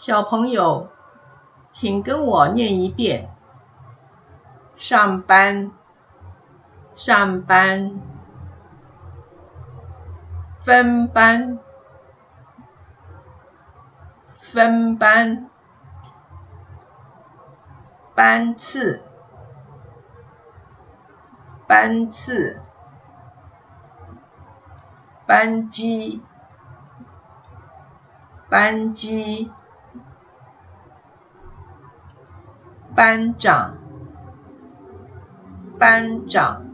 小朋友，请跟我念一遍：上班，上班，分班，分班，班次，班次，班机，班机。班长，班长，